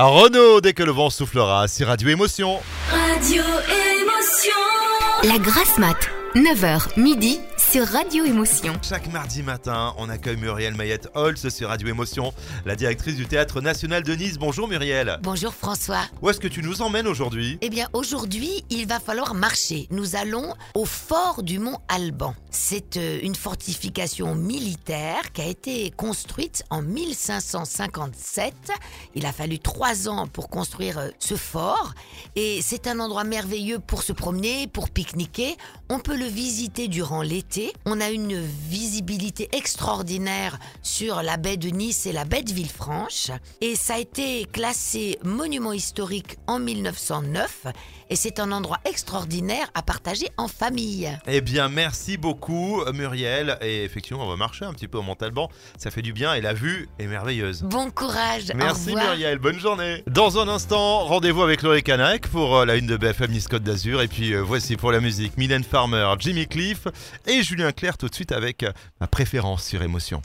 À Renault, dès que le vent soufflera, c'est Radio Émotion. Radio Émotion. La grasse mat, 9h midi sur Radio Émotion. Chaque mardi matin, on accueille Muriel Mayette Holz sur Radio Émotion, la directrice du Théâtre National de Nice. Bonjour Muriel. Bonjour François. Où est-ce que tu nous emmènes aujourd'hui? Eh bien aujourd'hui, il va falloir marcher. Nous allons au fort du mont Alban. C'est euh, une fortification militaire qui a été construite en 1557. Il a fallu trois ans pour construire euh, ce fort. Et c'est un endroit merveilleux pour se promener, pour pique-niquer. On peut le visiter durant l'été. On a une visibilité extraordinaire sur la baie de Nice et la baie de Villefranche. Et ça a été classé monument historique en 1909. Et c'est un endroit extraordinaire à partager en famille. Eh bien, merci beaucoup Muriel. Et effectivement, on va marcher un petit peu au Montalban. Ça fait du bien et la vue est merveilleuse. Bon courage. Merci. Muriel, bonne journée. Dans un instant, rendez-vous avec Laurie Canac pour euh, la une de BFM Nice Côte d'Azur. Et puis euh, voici pour la musique Mylène Farmer, Jimmy Cliff et Julien Clerc tout de suite avec euh, ma préférence sur émotion.